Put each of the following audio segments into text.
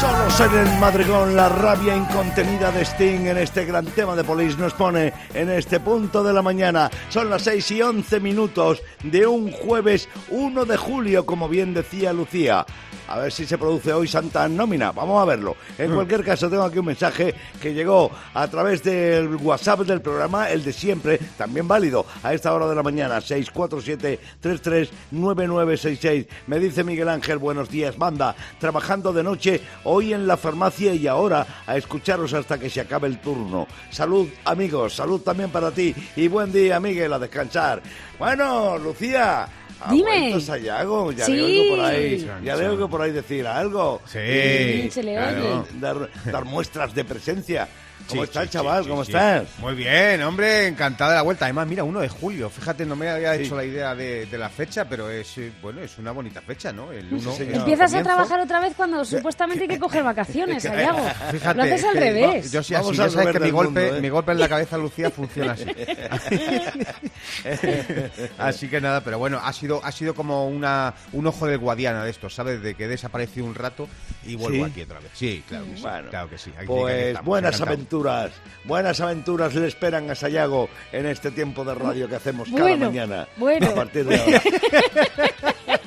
Solos en el madrigón, la rabia incontenida de Sting en este gran tema de Police nos pone en este punto de la mañana. Son las 6 y 11 minutos de un jueves 1 de julio, como bien decía Lucía. A ver si se produce hoy Santa Nómina. Vamos a verlo. En cualquier caso, tengo aquí un mensaje que llegó a través del WhatsApp del programa, el de siempre, también válido, a esta hora de la mañana, 647-339966. Me dice Miguel Ángel, buenos días, banda. Trabajando de noche, hoy en la farmacia y ahora a escucharos hasta que se acabe el turno. Salud, amigos, salud también para ti. Y buen día, Miguel, a descansar. Bueno, Lucía. ¿Ha Dime. Sayago? Ya Sí. le oigo por ahí, ya le oigo por ahí decir algo. Sí, se le claro. oye. Dar, dar muestras de presencia. ¿Cómo Sí, estás, sí, chaval? sí, ¿Cómo sí. estás? Muy bien, hombre, encantada de la vuelta. Además, mira, 1 de julio. Fíjate, no me había Sí. hecho la idea de, de la fecha, pero es eh, bueno, es una bonita fecha, ¿no? El uno, Empiezas a trabajar otra vez cuando supuestamente hay que coger vacaciones, Sayago. Fíjate, Lo haces al revés. Yo sí, Vamos así, ya sabes que mi golpe, mundo, ¿eh? mi golpe en la cabeza, Lucía, funciona así. así que nada, pero bueno, ha sido, ha sido como una, un ojo de guadiana de estos, ¿sabes? De que desapareció un rato y vuelvo ¿Sí? aquí otra vez. Sí, claro que sí. Bueno, claro que sí. Aquí- aquí Pues estamos, buenas encantado. Aventuras, buenas aventuras le esperan a Sayago en este tiempo de radio que hacemos cada Bueno, mañana. bueno. A partir de ahora.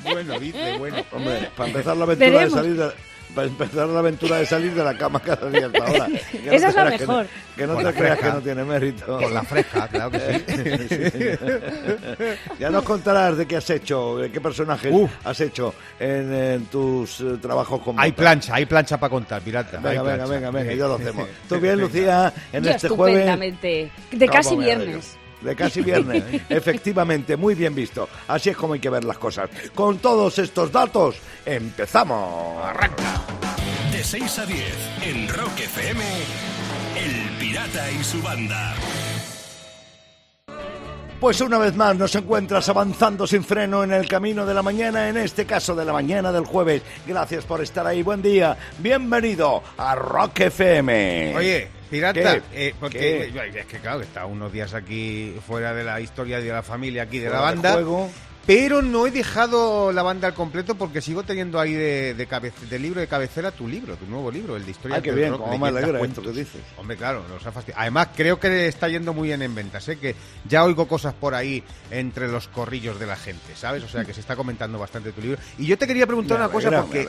Bueno, dice, bueno. Hombre, para empezar la aventura de salir de, para empezar la aventura de salir de la cama cada día hasta ahora. Que no Esa te es la creas que no- mejor. Que no, te creas que no tiene mérito. Con la fresca, claro que sí. Ya nos contarás de qué has hecho, de qué personajes Uf. has hecho en, en tus eh, trabajos con Hay plancha, hay plancha para contar, pirata. Venga, venga, venga, venga, ya lo hacemos. ¿Tú bien, Lucía, en Yo este jueves? estupendamente. De casi viernes. De casi viernes, efectivamente, muy bien visto. Así es como hay que ver las cosas. Con todos estos datos, empezamos. Arranca. De 6 a 10 en Rock FM, El Pirata y su banda. Pues una vez más nos encuentras avanzando sin freno en el camino de la mañana, en este caso de la mañana del jueves. Gracias por estar ahí, buen día. Bienvenido a Rock FM. Oye, pirata, eh, porque ¿Qué? es que claro, está unos días aquí fuera de la historia de la familia aquí de Fuera la de banda. juego. Pero no he dejado la banda al completo porque sigo teniendo ahí de, de, cabe- de libro de cabecera tu libro, tu nuevo libro, el de historia Ah, qué bien, rock, me alegra esto que dices. Hombre, claro, nos ha fastidiado. Además, creo que está yendo muy bien en ventas, ¿eh? que ya oigo cosas por ahí entre los corrillos de la gente, ¿sabes? O sea, que se está comentando bastante tu libro. Y yo te quería preguntar Me una cosa porque.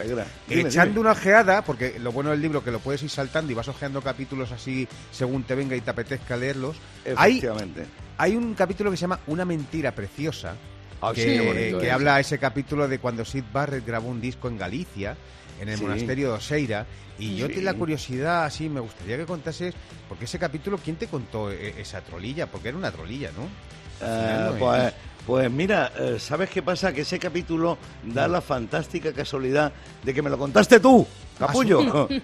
Dime, echando dime. una ojeada, porque lo bueno del libro que lo puedes ir saltando y vas ojeando capítulos así según te venga y te apetezca leerlos. Hay, hay un capítulo que se llama Una mentira preciosa, Ah, que, sí, habla ese capítulo de cuando Sid Barrett grabó un disco en Galicia, en el Sí. monasterio de Oseira, y yo Sí. te la curiosidad, así, me gustaría que contases, porque ese capítulo, ¿quién te contó eh, esa trolilla? Porque era una trolilla, ¿no? Eh, no pues, pues mira, eh, ¿sabes qué pasa? Que ese capítulo da la fantástica casualidad de que me lo contaste tú, capullo. qué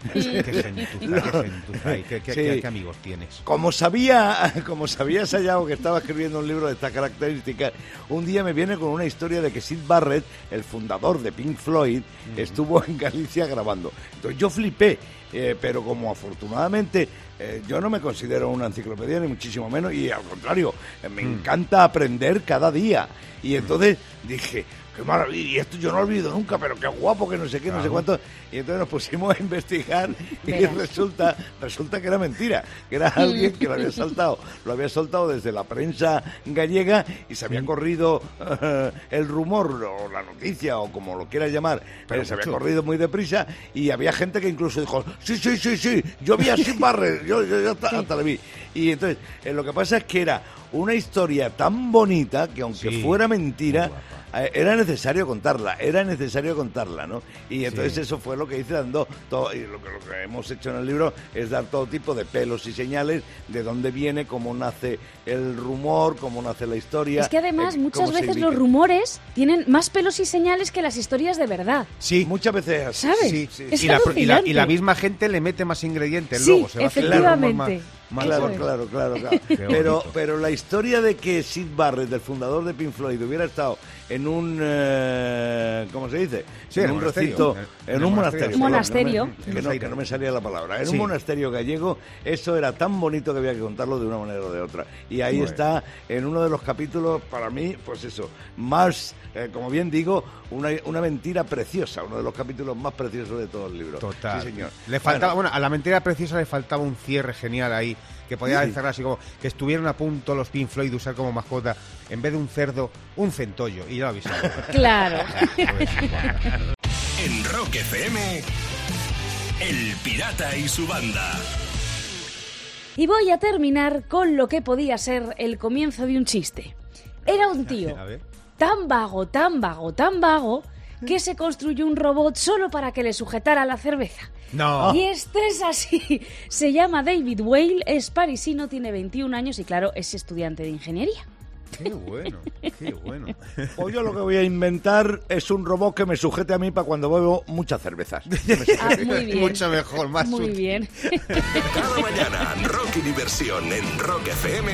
gentuza, qué gentuza. ¿Y qué, qué- Sí. qué- qué amigos tienes? Como sabía, como sabía Sayago que estaba escribiendo un libro de estas características, un día me viene con una historia de que Sid Barrett, el fundador de Pink Floyd, estuvo en Galicia grabando. Entonces yo flipé, eh, pero como afortunadamente eh, yo no me considero una enciclopedia ni muchísimo menos y al contrario, eh, me encanta aprender cada día. Y entonces dije, qué maravilla, y esto yo no lo olvido nunca, pero qué guapo, que no sé qué, no sé cuánto. Y entonces nos pusimos a investigar y resulta, resulta que era mentira, que era alguien que lo había saltado, lo había soltado desde la prensa gallega y se había corrido eh, el rumor o la noticia o como lo quieras llamar, pero se había corrido muy deprisa y había gente que incluso dijo, sí, sí, sí, sí, yo vi a Sid Barrett, yo, yo, yo hasta, hasta le vi. Y entonces, eh, lo que pasa es que era una historia tan bonita que aunque Sí, fuera mentira, eh, era necesario contarla, era necesario contarla, ¿no? Y entonces Sí. eso fue lo que hice dando todo, y lo que, lo que hemos hecho en el libro es dar todo tipo de pelos y señales de dónde viene, cómo nace el rumor, cómo nace la historia. Es que además eh, muchas veces los rumores tienen más pelos y señales que las historias de verdad. Sí, Muchas veces así. ¿Sabes? Sí, sí, Es y, la, y la- y la alucinante. misma gente le mete más ingredientes Sí, luego. Se va rumor efectivamente. más- Claro, claro, claro, claro. Pero, pero la historia de que Sid Barrett, el fundador de Pink Floyd, hubiera estado en un, eh, ¿cómo se dice? Sí, en en un un monasterio. recinto, En- en, en un un monasterio. monasterio. perdón, En que, los no, que no me salía la palabra. En Sí. un monasterio gallego, eso era tan bonito que había que contarlo de una manera o de otra. Y ahí Bueno. está, en uno de los capítulos, para mí, pues eso, más, eh, como bien digo, una, una mentira preciosa, uno de los capítulos más preciosos de todo el libro. Total. Sí, señor. Le faltaba, bueno, a la mentira preciosa le faltaba un cierre genial ahí, que podía Sí. cerrar así como que estuvieran a punto los Pink Floyd de usar como mascota, en vez de un cerdo, un centollo. Y ya lo avisaron. Claro. En Rock FM, El Pirata y su banda. Y voy a terminar con lo que podía ser el comienzo de un chiste. Era un tío tan vago, tan vago, tan vago, que se construyó un robot solo para que le sujetara la cerveza. No. Y este es así. Se llama David Whale, es parisino, tiene 21 años y claro, es estudiante de ingeniería. Qué bueno, qué bueno. Pues yo lo que voy a inventar es un robot que me sujete a mí para cuando bebo muchas cervezas. Ah, muy bien. Mucho mejor, más Muy útil. bien. Cada mañana, rock y diversión en Rock FM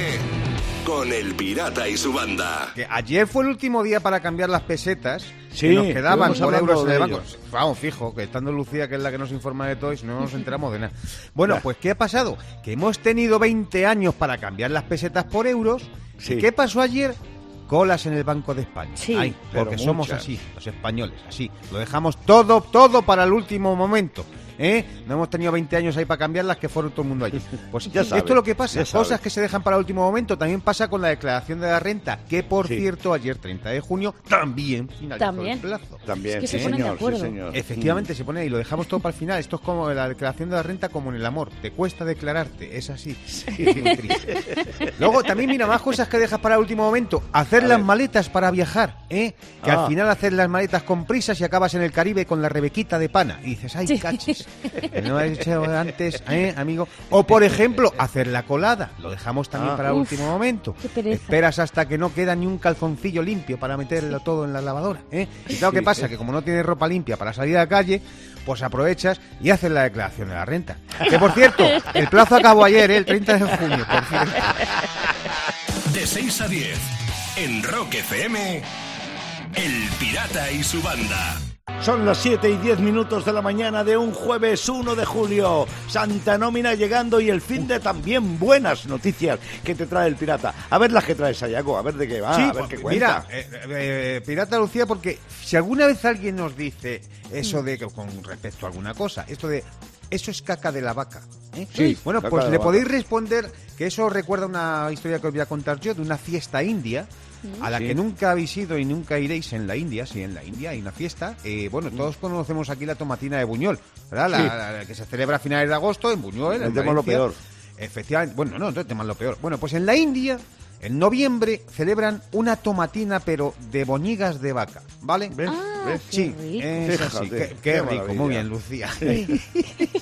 con El Pirata y su banda. Que ayer fue el último día para cambiar las pesetas Sí, que nos quedaban por euros en el de banco. Vamos, fijo, que estando Lucía, que es la que nos informa de todo, y si no nos enteramos de nada. Bueno, pues ¿qué ha pasado? Que hemos tenido 20 años para cambiar las pesetas por euros. Sí. ¿Y qué pasó ayer? Colas en el Banco de España. Sí. Ay, porque somos así, los españoles, así. Lo dejamos todo, todo para el último momento. ¿Eh? No hemos tenido 20 años ahí para cambiarlas que fueron todo el mundo allí. Pues Ya esto es lo que pasa. Cosas que se dejan para el último momento. También pasa con la declaración de la renta, que por Sí. cierto, ayer 30 de junio también finalizó También. el plazo. También, Es que se sí, ponen de señor, sí, acuerdo. señor. Efectivamente, se pone ahí, lo dejamos todo para el final. Esto es como la declaración de la renta, como en el amor. Te cuesta declararte, es así. Luego, también mira, más cosas que dejas para el último momento. Hacer A las ver. maletas para viajar, ¿eh? Que Ah. al final haces las maletas con prisas y acabas en el Caribe con la rebequita de pana. Y dices, ay, Sí. no has hecho antes, ¿eh, amigo? O, por ejemplo, hacer la colada. Lo dejamos también Ah. para el Uf, último momento. qué pereza. Esperas hasta que no queda ni un calzoncillo limpio para meterlo todo en la lavadora, ¿eh? Y claro, ¿qué Sí. pasa? Que como no tienes ropa limpia para salir a la calle, pues aprovechas y haces la declaración de la renta. Que por cierto, el plazo acabó ayer, ¿eh? el 30 de junio, por cierto. De 6 a 10, en Rock FM, El Pirata y su banda. Son las 7 y 10 minutos de la mañana de un jueves 1 de julio. Santa Nómina llegando y el fin de también buenas noticias que te trae el pirata. A ver las que traes, Sayago, a ver de qué va, Sí, a ver pues, qué cuenta. mira, eh, eh, Pirata Lucía, porque si alguna vez alguien nos dice eso de que con respecto a alguna cosa, esto de eso es caca de la vaca. ¿eh? Sí, Bueno, pues de le podéis responder que eso recuerda una historia que os voy a contar yo de una fiesta india. A la Sí. que nunca habéis ido y nunca iréis en la India, si en la India hay una fiesta. eh, bueno, todos conocemos aquí la tomatina de Buñol, ¿verdad? La, Sí. la- la que se celebra a finales de agosto en Buñol. El tema lo peor. Efectivamente, bueno, no, no temas lo peor. Bueno, pues en la India, en noviembre, celebran una tomatina, pero de boñigas de vaca, ¿vale? ¿Ves? Ah, ¿Ves? qué Sí, es así. Qué, rico, muy bien, Lucía.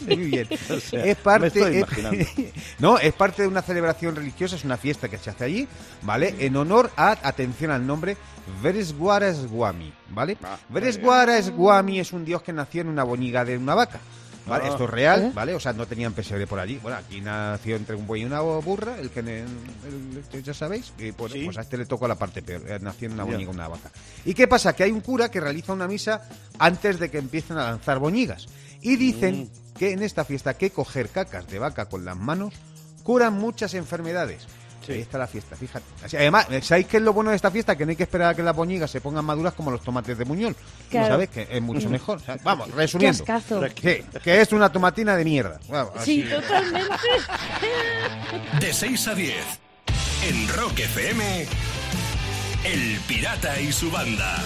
muy bien. sea, es parte, es- no, es parte de una celebración religiosa, es una fiesta que se hace allí, ¿vale? En honor a, atención al nombre, Veresguara Swami, ¿vale? Ah, Veresguara Swami es un dios que nació en una boñiga de una vaca. ¿Vale? Ah. Esto es real, ¿Eh? ¿vale? O sea, no tenían pesebre por allí. Bueno, aquí nació entre un buey y una burra, el que el- el- ya sabéis, y pues, Sí. pues a este le tocó la parte peor, eh, nació en una boñiga una vaca. ¿Y qué pasa? Que hay un cura que realiza una misa antes de que empiecen a lanzar boñigas. Y dicen Mm. que en esta fiesta que coger cacas de vaca con las manos curan muchas enfermedades. Sí. Ahí está la fiesta, fíjate. Así- Además, ¿sabéis qué es lo bueno de esta fiesta? Que no hay que esperar a que las boñigas se pongan maduras como los tomates de Muñol. Claro. ¿Sabes? Que es mucho mejor. O sea, vamos, Qué resumiendo. ascazo. Que, que es una tomatina de mierda. Vamos, Sí, así. totalmente. De 6 a 10, en Rock FM, El Pirata y su banda.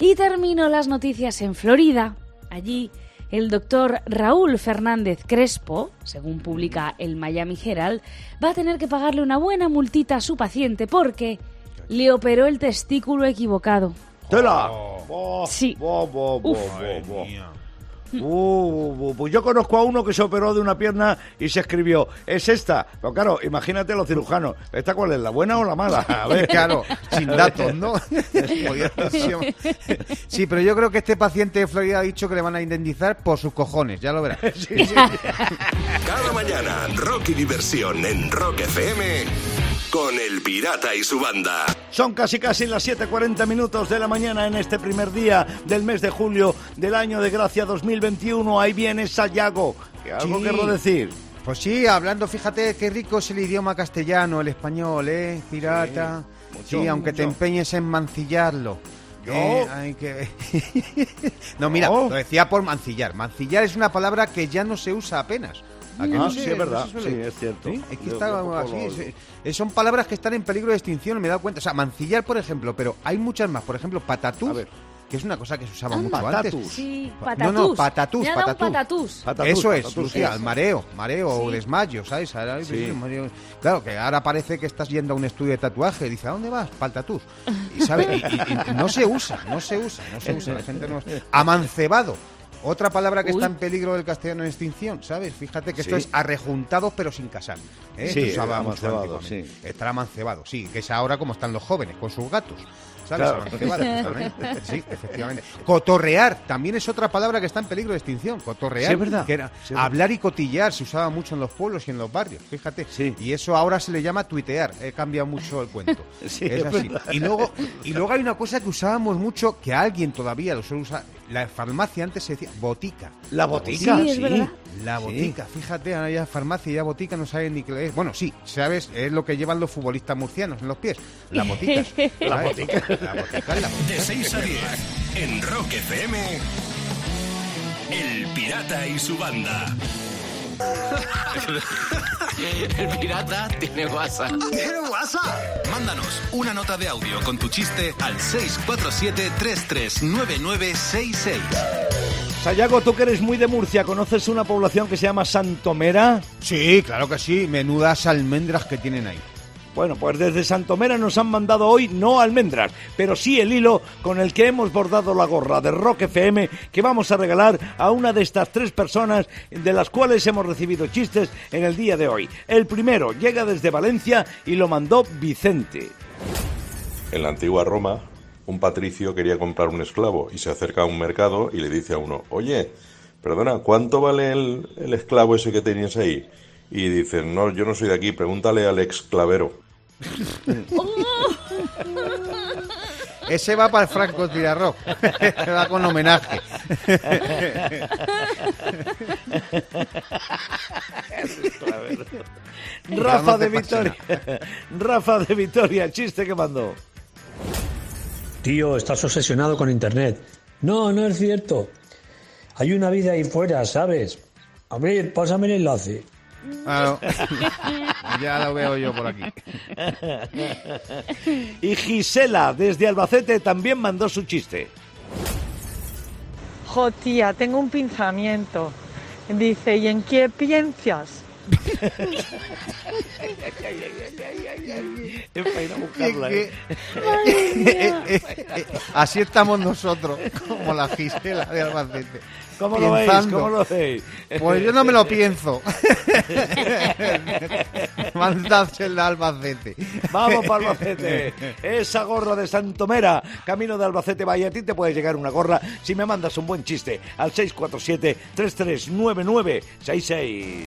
Y termino las noticias en Florida. Allí, el doctor Raúl Fernández Crespo, según publica el Miami Herald, va a tener que pagarle una buena multita a su paciente porque le operó el testículo equivocado. ¡Tela! Oh. Sí. Uf. Uh, pues yo conozco a uno que se operó de una pierna y se escribió, es esta. Pero claro, imagínate los cirujanos. ¿Esta cuál es, la buena o la mala? A ver. Claro, sin datos, ¿no? sí, pero yo creo que este paciente de Florida ha dicho que le van a indemnizar por sus cojones, ya lo verás. Cada mañana, rock y diversión en Rock FM con El Pirata y su banda. Son casi casi las 7.40 minutos de la mañana en este primer día del mes de julio del año de gracia 2021. Ahí viene Sayago. ¿Qué algo Sí. quiero decir? Pues sí, hablando, fíjate qué rico es el idioma castellano, el español, ¿eh? Pirata. Sí, mucho, aunque te empeñes en mancillarlo. Yo. Eh, hay que... no, mira, No. lo decía por mancillar. Mancillar es una palabra que ya no se usa apenas. ¿A que Ah, no sí, es no verdad. Sí, es cierto. ¿Sí? Es que Yo está tampoco así. lo- es- eh, son palabras que están en peligro de extinción, me he dado cuenta. O sea, mancillar, por ejemplo, pero hay muchas más. Por ejemplo, patatús, A ver. que es una cosa que se usaba Ah. mucho Patatús. antes. Sí, No, patatús. no, patatús, un patatús. patatús. Patatús, Eso es, patatús, Lucía, mareo, mareo o desmayo, ¿sabes? Ahora, Sí. sí, mareo. Claro, que ahora parece que estás yendo a un estudio de tatuaje. Dice, ¿a dónde vas? Para el tatús. Y, ¿sabe? Y- y- y no se usa, no se usa, no se usa. La gente no... Amancebado. Otra palabra que Uy. está en peligro del castellano en extinción, ¿sabes? Fíjate que esto es arrejuntados pero sin casar. ¿eh? Sí, Se usaba mucho amancebado, sí. Estar amancebado, sí, que es ahora como están los jóvenes, con sus gatos. ¿Sabes? Claro. Sí, efectivamente. Cotorrear también es otra palabra que está en peligro de extinción. Cotorrear. Sí, es verdad. Que era Sí, es verdad. hablar y cotillar se usaba mucho en los pueblos y en los barrios, fíjate. Sí. Y eso ahora se le llama tuitear. He cambiado mucho el cuento. Sí, es es así. Y luego, y luego hay una cosa que usábamos mucho, que alguien todavía lo suele usar. La farmacia antes se decía botica. La botica, Sí, es verdad. La Sí. botica, fíjate, ahora ya farmacia y ya botica no saben ni qué es. Bueno, sí, sabes, es lo que llevan los futbolistas murcianos en los pies. La botica. la botica. La botica la De 6 a 10 en Rock FM. El Pirata y su banda. El pirata tiene WhatsApp. ¿Tiene WhatsApp? Mándanos una nota de audio con tu chiste al 647-339966. Sayago, tú que eres muy de Murcia, ¿conoces una población que se llama Santomera? Sí, claro que sí, menudas almendras que tienen ahí. Bueno, pues desde Santomera nos han mandado hoy no almendras, pero sí el hilo con el que hemos bordado la gorra de Rock FM que vamos a regalar a una de estas tres personas de las cuales hemos recibido chistes en el día de hoy. El primero llega desde Valencia y lo mandó Vicente. En la antigua Roma, un patricio quería comprar un esclavo y se acerca a un mercado y le dice a uno, oye, perdona, ¿cuánto vale el, esclavo ese que tenías ahí? Y dice, no, yo no soy de aquí, pregúntale al exclavero. Ese va para el Franco Tirarro. va con homenaje. Rafa de de Vitoria. Rafa de Vitoria, chiste que mandó. Tío, estás obsesionado con Internet. No, no es cierto. Hay una vida ahí fuera, ¿sabes? A ver, pásame el enlace. Claro. ya lo veo yo por aquí. Y Gisela, desde Albacete, también mandó su chiste. Jo, tía, tengo un pensamiento. Dice, ¿y en qué piensas? Es para ir a buscarla, ¿eh? Así estamos nosotros, como la Gisela de Albacete. ¿Cómo lo veis? ¿Cómo lo veis? Pues yo no me lo pienso. Mandársela a Albacete. Vamos para Albacete. Esa gorra de Santomera, camino de Albacete Valle. A ti te puede llegar una gorra si me mandas un buen chiste al 647-339966.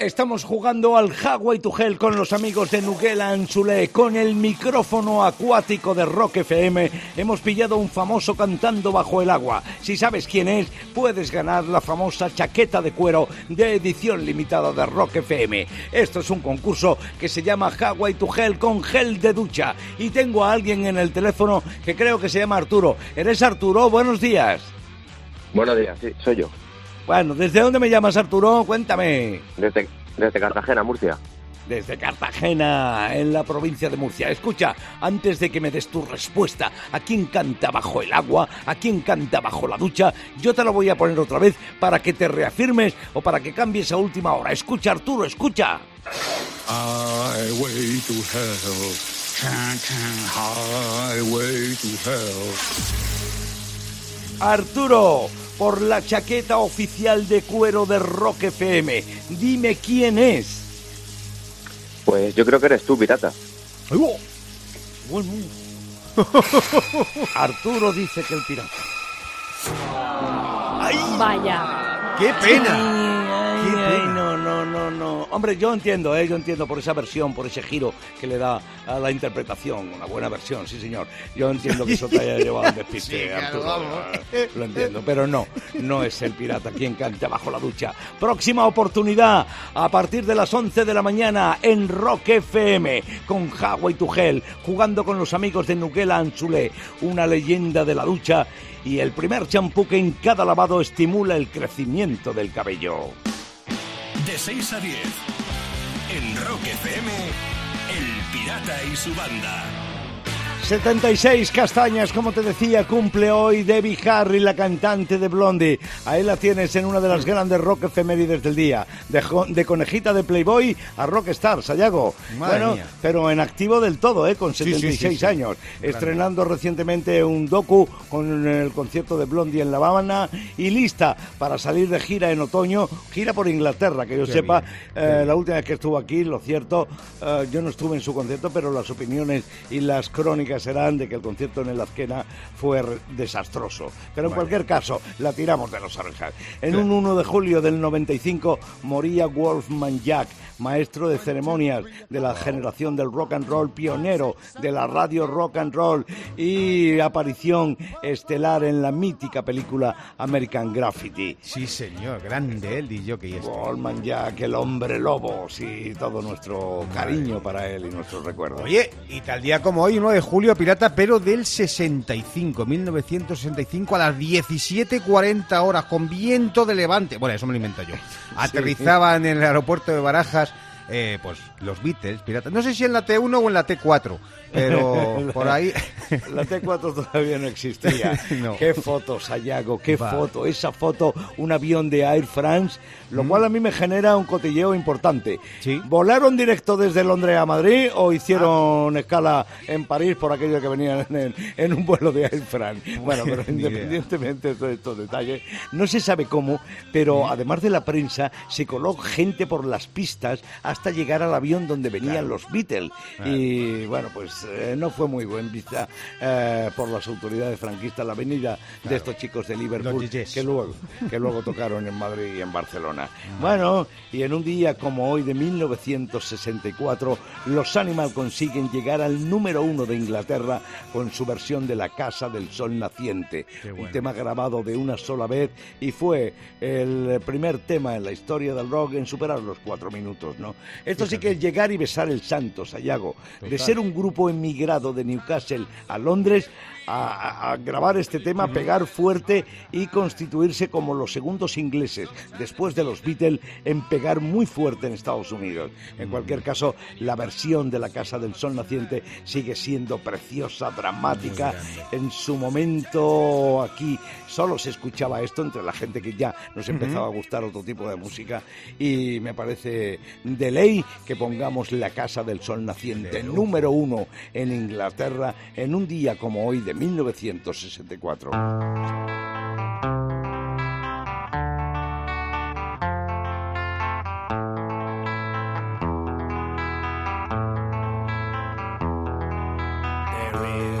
Estamos jugando al Hawaii to Hell con los amigos de Nuguela Anzulé, con el micrófono acuático de Rock FM. Hemos pillado un famoso cantando bajo el agua. Si sabes quién es, puedes ganar la famosa chaqueta de cuero de edición limitada de Rock FM. Esto es un concurso que se llama Hawaii to Hell con gel de ducha. Y tengo a alguien en el teléfono que creo que se llama Arturo. ¿Eres Arturo? Buenos días. Buenos días, soy yo. Bueno, ¿desde dónde me llamas Arturo? Cuéntame. Desde, desde Cartagena, Murcia. desde Cartagena, en la provincia de Murcia. Escucha, antes de que me des tu respuesta, ¿a quién canta bajo el agua? ¿A quién canta bajo la ducha? Yo te lo voy a poner otra vez para que te reafirmes o para que cambies a última hora. Escucha, Arturo, escucha. Highway to hell, highway to hell. Arturo, por la chaqueta oficial de cuero de Rock FM, dime quién es. Pues yo creo que eres tú, pirata. Bueno. Arturo dice que el pirata. Vaya. ¡Qué pena! Ay, ay, no, no, no, no. Hombre, yo entiendo, ¿eh? yo entiendo por esa versión, por ese giro que le da a la interpretación. Una buena versión, sí, señor. Yo entiendo que eso te haya llevado un despiste, Sí, Arturo. Lo entiendo, pero no, no es el pirata quien canta bajo la ducha. Próxima oportunidad, a partir de las 11 de la mañana, en Rock FM, con Hawaii Tugel, jugando con los amigos de Nuquela Anzulé, una leyenda de la ducha y el primer champú que en cada lavado estimula el crecimiento del cabello. De 6 a 10. En Rock FM, El Pirata y su banda. 76 castañas, como te decía, cumple hoy Debbie Harry, la cantante de Blondie. Ahí la tienes en una de las grandes rock efemérides del día. De, conejita de Playboy a Rockstar, Sayago. Bueno, mía. pero en activo del todo, ¿eh? Con Sí, sí, sí, 76 sí. años. Estrenando recientemente un docu con el concierto de Blondie en La Habana y lista para salir de gira en otoño. Gira por Inglaterra, que yo Qué sepa. eh, la última vez que estuvo aquí, lo cierto, eh, yo no estuve en su concierto, pero las opiniones y las crónicas serán de que el concierto en el Azquena fue desastroso. Pero en Vale. cualquier caso, la tiramos de los orejas. En un 1 de julio del 95 moría Wolfman Jack, maestro de ceremonias de la generación del rock and roll, pionero de la radio rock and roll y aparición estelar en la mítica película American Graffiti. Sí, señor, grande el DJ que este. Goldman Jack, el hombre lobo, sí, todo nuestro cariño para él y nuestros recuerdos. Oye, y tal día como hoy, 1 de julio, pirata, pero del 65, 1965, a las 17.40 horas, con viento de levante. Bueno, eso me lo invento yo. Aterrizaban en el aeropuerto de Barajas, eh, pues los Beatles, pirata. No sé si en la T1 o en la T4, pero por ahí. La T4 todavía no existía. No. Qué foto, Sayago, qué Vale. foto. Esa foto, un avión de Air France, lo cual a mí me genera un cotilleo importante. Sí. ¿Volaron directo desde Londres a Madrid o hicieron escala en París por aquello que venían en, en un vuelo de Air France? Bueno, pero idea. independientemente de estos detalles, no se sabe cómo, pero además de la prensa, se coló gente por las pistas hasta llegar al avión donde venían los Beatles. Y bueno, pues eh, no fue muy buen vista eh, por las autoridades franquistas la venida de estos chicos de Liverpool que luego, que luego tocaron en Madrid y en Barcelona. Bueno, y en un día como hoy de 1964, los Animal consiguen llegar al número uno de Inglaterra con su versión de La Casa del Sol Naciente. Un tema grabado de una sola vez y fue el primer tema en la historia del rock en superar los cuatro minutos, ¿no? Esto sí que llegar y besar el santo, Sayago. De ser un grupo emigrado de Newcastle a Londres a, a- a grabar este tema, pegar fuerte y constituirse como los segundos ingleses, después de los Beatles, en pegar muy fuerte en Estados Unidos. En cualquier caso, la versión de La Casa del Sol Naciente sigue siendo preciosa, dramática. En su momento aquí solo se escuchaba esto entre la gente que ya nos empezaba a gustar otro tipo de música y me parece de ley que pongamos La Casa del Sol Naciente, número uno en Inglaterra, en un día como hoy de 1964. There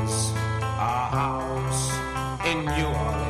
is a house in New Orleans.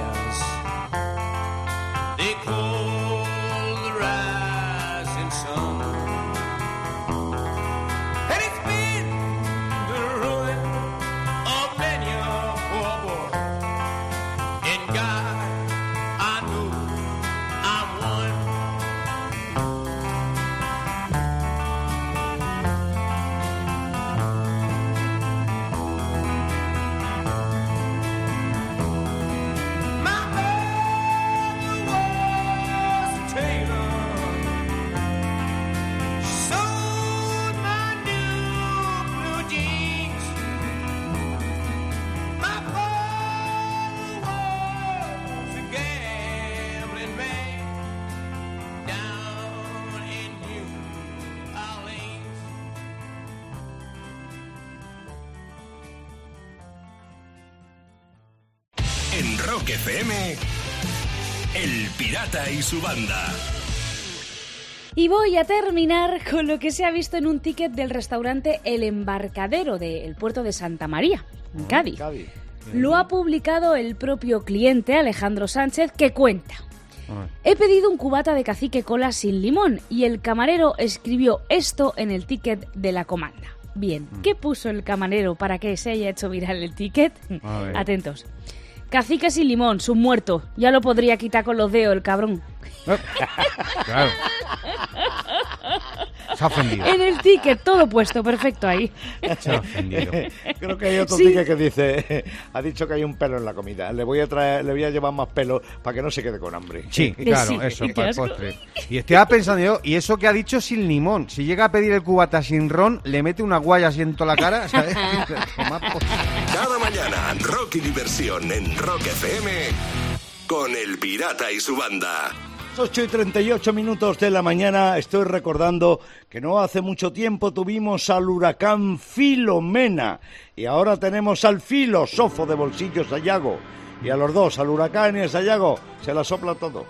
Rock FM, El Pirata y su banda. Y voy a terminar con lo que se ha visto en un ticket del restaurante El Embarcadero del puerto de Santa María, en Cádiz. Lo ha publicado el propio cliente Alejandro Sánchez que cuenta. He pedido un cubata de cacique cola sin limón y el camarero escribió esto en el ticket de la comanda. Bien, ¿qué puso el camarero para que se haya hecho viral el ticket? Atentos. Cacique sin limón, su muerto. Ya lo podría quitar con los dedos el cabrón. Claro. Se ha ofendido. En el ticket, todo puesto, perfecto ahí. Se ha ofendido. Creo que hay otro Sí. ticket que dice, ha dicho que hay un pelo en la comida. Le voy a traer, le voy a llevar más pelo para que no se quede con hambre. Sí, claro, eso, para el postre. Y estaba pensando yo, y eso que ha dicho sin limón. Si llega a pedir el cubata sin ron, le mete una guaya así en toda la cara, ¿sabes? Cada mañana, rock y diversión en Rock FM con El Pirata y su banda. 8 y 38 minutos de la mañana estoy recordando que no hace mucho tiempo tuvimos al huracán Filomena y ahora tenemos al filósofo de bolsillo Sayago. Y a los dos, al huracán y a Sayago, se la sopla todo.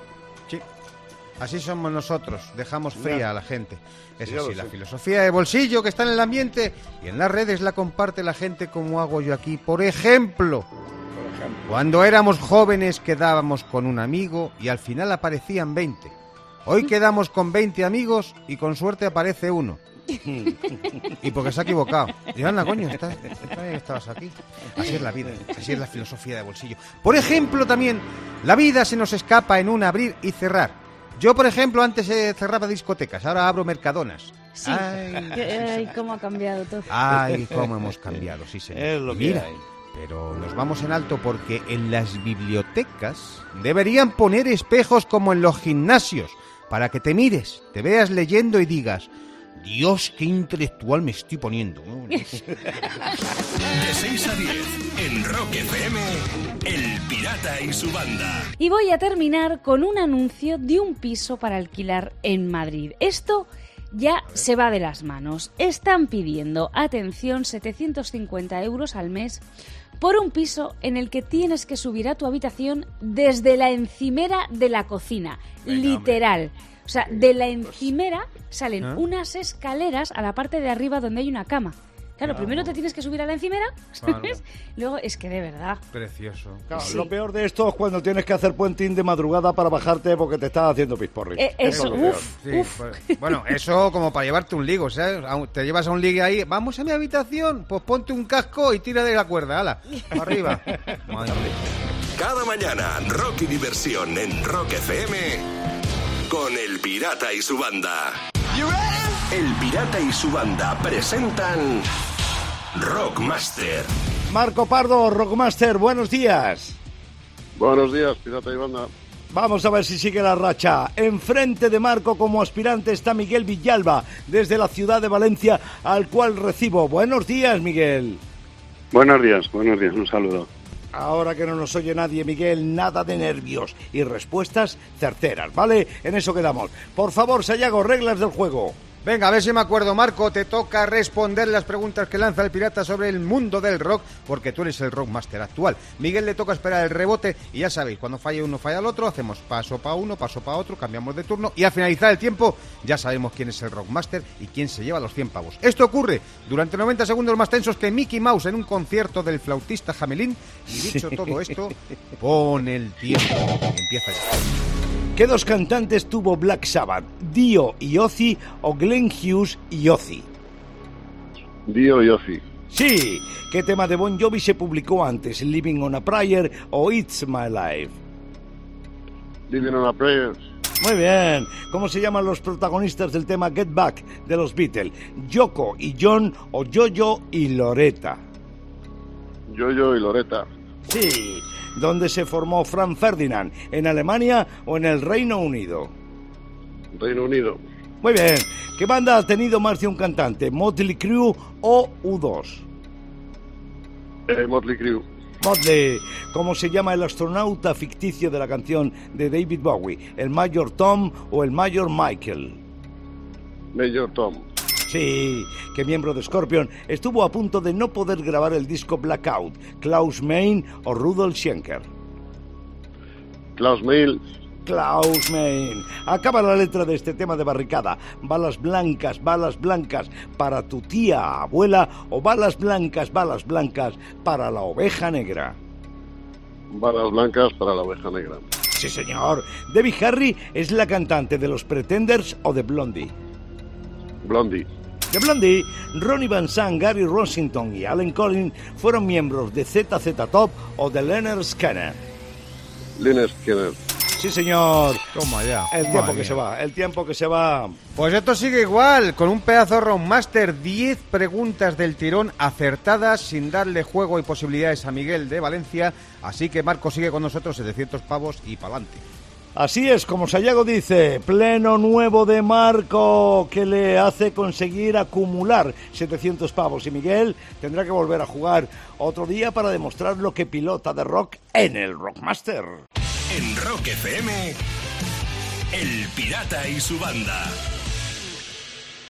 Sí. Así somos nosotros, dejamos fría a la gente. Es así, la sé. filosofía de bolsillo que está en el ambiente y en las redes la comparte la gente como hago yo aquí. Por ejemplo, cuando éramos jóvenes quedábamos con un amigo y al final aparecían 20. Hoy quedamos con 20 amigos y con suerte aparece uno. Y porque se ha equivocado. Y anda, coño, también estabas aquí. Así es la vida, así es la filosofía de bolsillo. Por ejemplo, también, la vida se nos escapa en un abrir y cerrar. Yo, por ejemplo, antes eh, cerraba discotecas, ahora abro mercadonas. Sí. Ay, Ay, cómo ha cambiado todo. Ay, cómo hemos cambiado, sí, señor. Es lo que mira, hay. pero nos vamos en alto porque en las bibliotecas deberían poner espejos como en los gimnasios para que te mires, te veas leyendo y digas, Dios, qué intelectual me estoy poniendo. ¿no? De 6 a 10 en Rock FM, El Pirata y su banda. Y voy a terminar con un anuncio de un piso para alquilar en Madrid. Esto ya se va de las manos. Están pidiendo, atención, 750 euros al mes por un piso en el que tienes que subir a tu habitación desde la encimera de la cocina. literal. O sea, de la encimera salen ¿Ah? unas escaleras a la parte de arriba donde hay una cama. Claro, primero te tienes que subir a la encimera, Claro. ¿sabes? Luego es que de verdad. Precioso. Claro, Sí. Lo peor de esto es cuando tienes que hacer puenting de madrugada para bajarte porque te estás haciendo pisporri. Eh, Eso eso, es lo peor. uf, Sí, pues, bueno, eso como para llevarte un ligo, ¿sabes? Te llevas a un ligue ahí, vamos a mi habitación, pues ponte un casco y tira de la cuerda, ala, para arriba. Madre mía. Cada mañana, rock y diversión en Rock FM con El Pirata y su banda. El Pirata y su banda presentan Rockmaster. Marco Pardo, Rockmaster, buenos días. Buenos días, Pirata y Banda. Vamos a ver si sigue la racha. Enfrente de Marco como aspirante está Miguel Villalba, desde la ciudad de Valencia, al cual recibo. Buenos días, Miguel. Buenos días, buenos días, un saludo. Ahora que no nos oye nadie, Miguel, nada de nervios y respuestas certeras, ¿vale? En eso quedamos. Por favor, Sayago, reglas del juego. Venga, a ver si me acuerdo, Marco, te toca responder las preguntas que lanza el pirata sobre el mundo del rock, porque tú eres el rockmaster actual. Miguel le toca esperar el rebote y ya sabéis, cuando falla uno, falla el otro, hacemos paso para uno, paso para otro, cambiamos de turno y al finalizar el tiempo ya sabemos quién es el rockmaster y quién se lleva los 100 pavos. Esto ocurre durante 90 segundos más tensos que Mickey Mouse en un concierto del flautista Jamelín y dicho todo esto, pon el tiempo. Empieza ya. ¿Qué dos cantantes tuvo Black Sabbath? ¿Dio y Ozzy o Glenn Hughes y Ozzy? Dio y Ozzy. Sí. ¿Qué tema de Bon Jovi se publicó antes? ¿Living on a Prayer o It's My Life? Living on a Prayer. Muy bien. ¿Cómo se llaman los protagonistas del tema Get Back de los Beatles? ¿Yoko y John o Jojo y Loretta? Yo-Yo y Loretta. Sí. ¿Dónde se formó Frank Ferdinand? ¿En Alemania o en el Reino Unido? Reino Unido. Muy bien. ¿Qué banda ha tenido más de un cantante? ¿Motley Crue o U2? Eh, Motley Crue. Motley. ¿Cómo se llama el astronauta ficticio de la canción de David Bowie? ¿El Mayor Tom o el Mayor Michael? Major Tom. Sí, que miembro de Scorpion estuvo a punto de no poder grabar el disco Blackout, Klaus Main o Rudolf Schenker. Klaus Mail. Klaus Main. Acaba la letra de este tema de barricada. Balas blancas, balas blancas para tu tía abuela o balas blancas, balas blancas para la oveja negra. Balas blancas para la oveja negra. Sí, señor. Debbie Harry es la cantante de los Pretenders o de Blondie. Blondie. De Blondie, Ronnie Van Sant, Gary Rossington y Allen Collins fueron miembros de ZZ Top o de Leonard Skinner. Lynyrd Skinner. Sí, señor. Toma ya. El Madre tiempo que mía. se va, el tiempo que se va. Pues esto sigue igual, con un pedazo Roundmaster, 10 preguntas del tirón acertadas sin darle juego y posibilidades a Miguel de Valencia, así que Marco sigue con nosotros 700 pavos y pa'lante. Así es, como Sayago dice, pleno nuevo de Marco que le hace conseguir acumular 700 pavos y Miguel tendrá que volver a jugar otro día para demostrar lo que pilota de rock en el Rockmaster. En Rock FM, El Pirata y su banda.